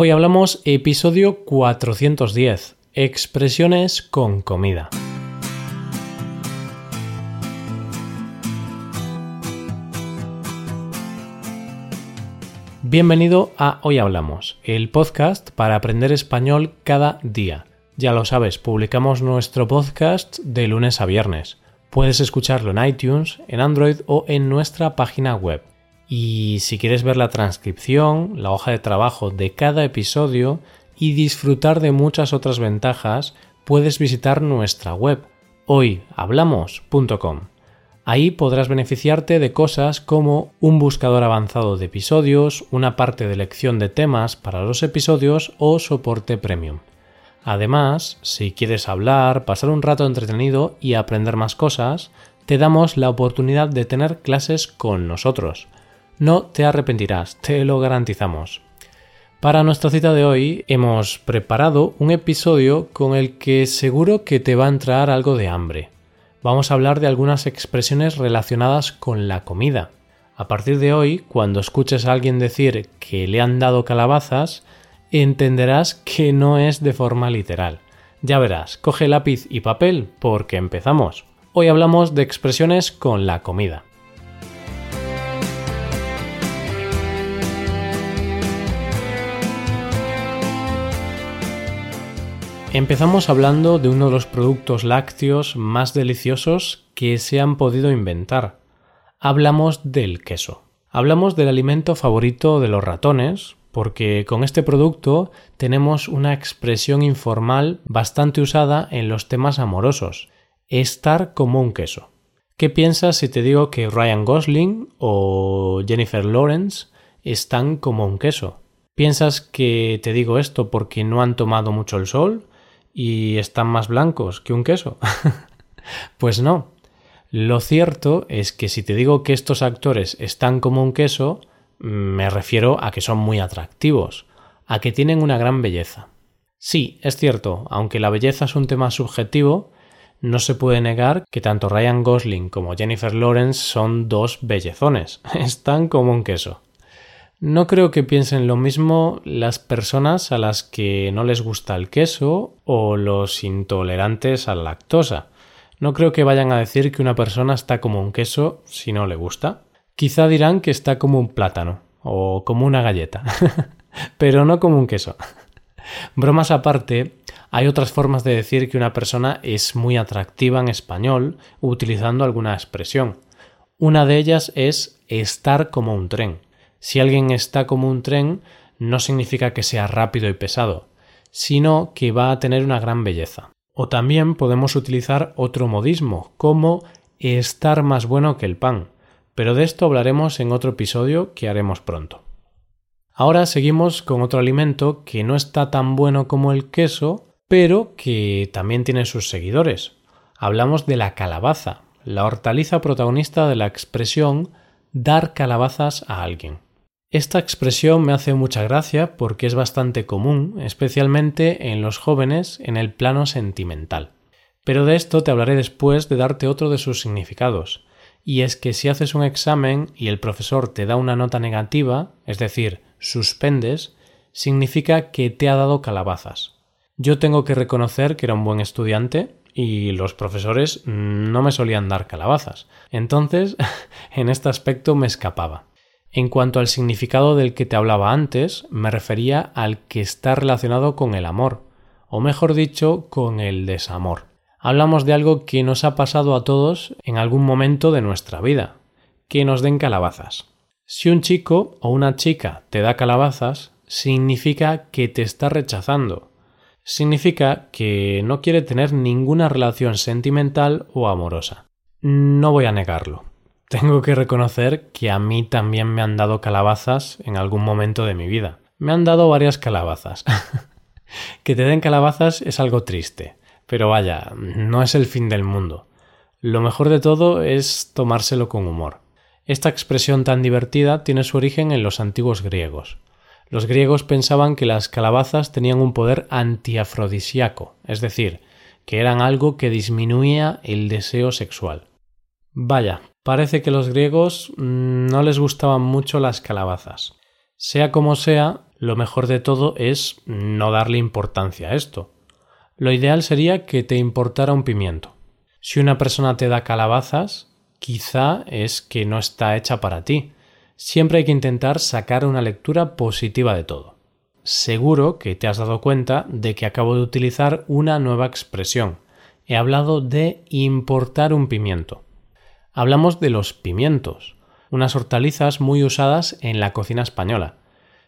Hoy hablamos episodio 410, expresiones con comida. Bienvenido a Hoy Hablamos, el podcast para aprender español cada día. Ya lo sabes, publicamos nuestro podcast de lunes a viernes. Puedes escucharlo en iTunes, en Android o en nuestra página web. Y si quieres ver la transcripción, la hoja de trabajo de cada episodio y disfrutar de muchas otras ventajas, puedes visitar nuestra web hoyhablamos.com. Ahí podrás beneficiarte de cosas como un buscador avanzado de episodios, una parte de elección de temas para los episodios o soporte premium. Además, si quieres hablar, pasar un rato entretenido y aprender más cosas, te damos la oportunidad de tener clases con nosotros. No te arrepentirás, te lo garantizamos. Para nuestra cita de hoy hemos preparado un episodio con el que seguro que te va a entrar algo de hambre. Vamos a hablar de algunas expresiones relacionadas con la comida. A partir de hoy, cuando escuches a alguien decir que le han dado calabazas, entenderás que no es de forma literal. Ya verás, coge lápiz y papel porque empezamos. Hoy hablamos de expresiones con la comida. Empezamos hablando de uno de los productos lácteos más deliciosos que se han podido inventar. Hablamos del queso. Hablamos del alimento favorito de los ratones, porque con este producto tenemos una expresión informal bastante usada en los temas amorosos, estar como un queso. ¿Qué piensas si te digo que Ryan Gosling o Jennifer Lawrence están como un queso? ¿Piensas que te digo esto porque no han tomado mucho el sol? Y están más blancos que un queso. pues no. Lo cierto es que si te digo que estos actores están como un queso, me refiero a que son muy atractivos, a que tienen una gran belleza. Sí, es cierto, aunque la belleza es un tema subjetivo, no se puede negar que tanto Ryan Gosling como Jennifer Lawrence son dos bellezones, están como un queso. No creo que piensen lo mismo las personas a las que no les gusta el queso o los intolerantes a la lactosa. No creo que vayan a decir que una persona está como un queso si no le gusta. Quizá dirán que está como un plátano o como una galleta, pero no como un queso. Bromas aparte, hay otras formas de decir que una persona es muy atractiva en español utilizando alguna expresión. Una de ellas es estar como un tren. Si alguien está como un tren, no significa que sea rápido y pesado, sino que va a tener una gran belleza. O también podemos utilizar otro modismo, como estar más bueno que el pan, pero de esto hablaremos en otro episodio que haremos pronto. Ahora seguimos con otro alimento que no está tan bueno como el queso, pero que también tiene sus seguidores. Hablamos de la calabaza, la hortaliza protagonista de la expresión dar calabazas a alguien. Esta expresión me hace mucha gracia porque es bastante común, especialmente en los jóvenes en el plano sentimental. Pero de esto te hablaré después de darte otro de sus significados, y es que si haces un examen y el profesor te da una nota negativa, es decir, suspendes, significa que te ha dado calabazas. Yo tengo que reconocer que era un buen estudiante y los profesores no me solían dar calabazas. Entonces, en este aspecto me escapaba. En cuanto al significado del que te hablaba antes, me refería al que está relacionado con el amor, o mejor dicho, con el desamor. Hablamos de algo que nos ha pasado a todos en algún momento de nuestra vida, que nos den calabazas. Si un chico o una chica te da calabazas, significa que te está rechazando. Significa que no quiere tener ninguna relación sentimental o amorosa. No voy a negarlo. Tengo que reconocer que a mí también me han dado calabazas en algún momento de mi vida. Me han dado varias calabazas. que te den calabazas es algo triste, pero vaya, no es el fin del mundo. Lo mejor de todo es tomárselo con humor. Esta expresión tan divertida tiene su origen en los antiguos griegos. Los griegos pensaban que las calabazas tenían un poder antiafrodisíaco, es decir, que eran algo que disminuía el deseo sexual. Vaya, Parece que los griegos mm, no les gustaban mucho las calabazas. Sea como sea, lo mejor de todo es no darle importancia a esto. Lo ideal sería que te importara un pimiento. Si una persona te da calabazas, quizá es que no está hecha para ti. Siempre hay que intentar sacar una lectura positiva de todo. Seguro que te has dado cuenta de que acabo de utilizar una nueva expresión. He hablado de importar un pimiento. Hablamos de los pimientos, unas hortalizas muy usadas en la cocina española.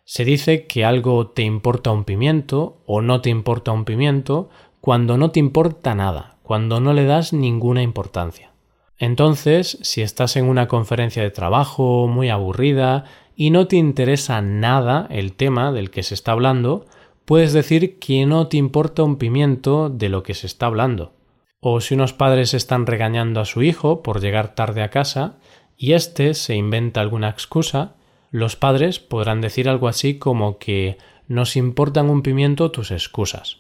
Se dice que algo te importa un pimiento o no te importa un pimiento cuando no te importa nada, cuando no le das ninguna importancia. Entonces, si estás en una conferencia de trabajo muy aburrida y no te interesa nada el tema del que se está hablando, puedes decir que no te importa un pimiento de lo que se está hablando. O si unos padres están regañando a su hijo por llegar tarde a casa y éste se inventa alguna excusa, los padres podrán decir algo así como que nos importan un pimiento tus excusas.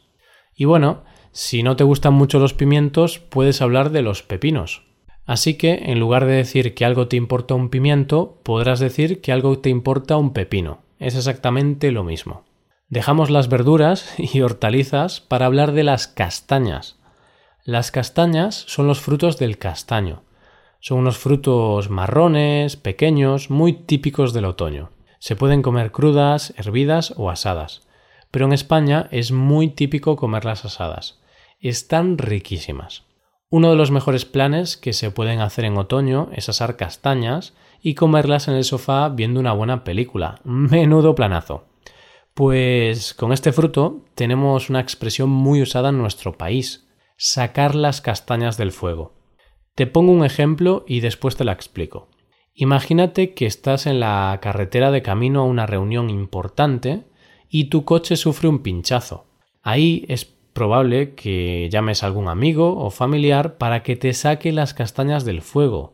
Y bueno, si no te gustan mucho los pimientos, puedes hablar de los pepinos. Así que, en lugar de decir que algo te importa un pimiento, podrás decir que algo te importa un pepino. Es exactamente lo mismo. Dejamos las verduras y hortalizas para hablar de las castañas. Las castañas son los frutos del castaño. Son unos frutos marrones, pequeños, muy típicos del otoño. Se pueden comer crudas, hervidas o asadas. Pero en España es muy típico comerlas asadas. Están riquísimas. Uno de los mejores planes que se pueden hacer en otoño es asar castañas y comerlas en el sofá viendo una buena película. Menudo planazo. Pues con este fruto tenemos una expresión muy usada en nuestro país, sacar las castañas del fuego. Te pongo un ejemplo y después te la explico. Imagínate que estás en la carretera de camino a una reunión importante y tu coche sufre un pinchazo. Ahí es probable que llames a algún amigo o familiar para que te saque las castañas del fuego,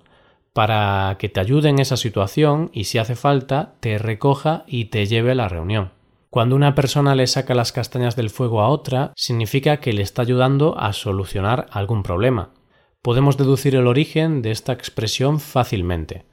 para que te ayude en esa situación y si hace falta te recoja y te lleve a la reunión. Cuando una persona le saca las castañas del fuego a otra, significa que le está ayudando a solucionar algún problema. Podemos deducir el origen de esta expresión fácilmente.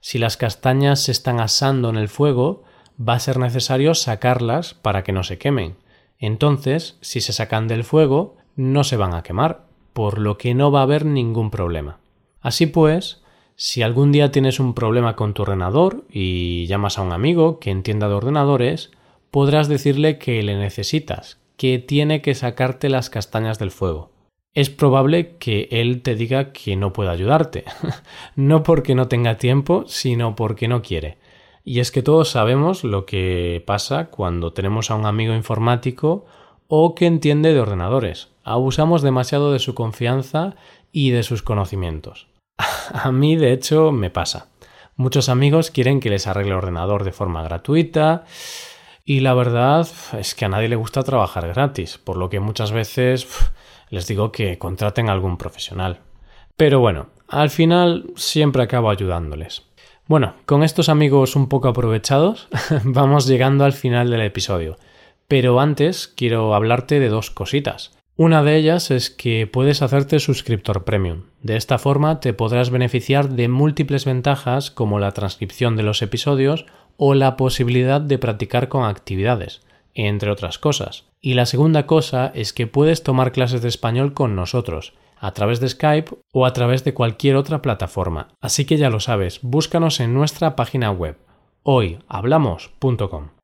Si las castañas se están asando en el fuego, va a ser necesario sacarlas para que no se quemen. Entonces, si se sacan del fuego, no se van a quemar, por lo que no va a haber ningún problema. Así pues, si algún día tienes un problema con tu ordenador y llamas a un amigo que entienda de ordenadores, podrás decirle que le necesitas, que tiene que sacarte las castañas del fuego es probable que él te diga que no puede ayudarte. no porque no tenga tiempo, sino porque no quiere. Y es que todos sabemos lo que pasa cuando tenemos a un amigo informático o que entiende de ordenadores. Abusamos demasiado de su confianza y de sus conocimientos. a mí, de hecho, me pasa. Muchos amigos quieren que les arregle el ordenador de forma gratuita y la verdad es que a nadie le gusta trabajar gratis, por lo que muchas veces les digo que contraten a algún profesional. Pero bueno, al final siempre acabo ayudándoles. Bueno, con estos amigos un poco aprovechados, vamos llegando al final del episodio. Pero antes quiero hablarte de dos cositas. Una de ellas es que puedes hacerte suscriptor premium. De esta forma te podrás beneficiar de múltiples ventajas como la transcripción de los episodios o la posibilidad de practicar con actividades entre otras cosas. Y la segunda cosa es que puedes tomar clases de español con nosotros, a través de Skype o a través de cualquier otra plataforma. Así que ya lo sabes, búscanos en nuestra página web hoyhablamos.com.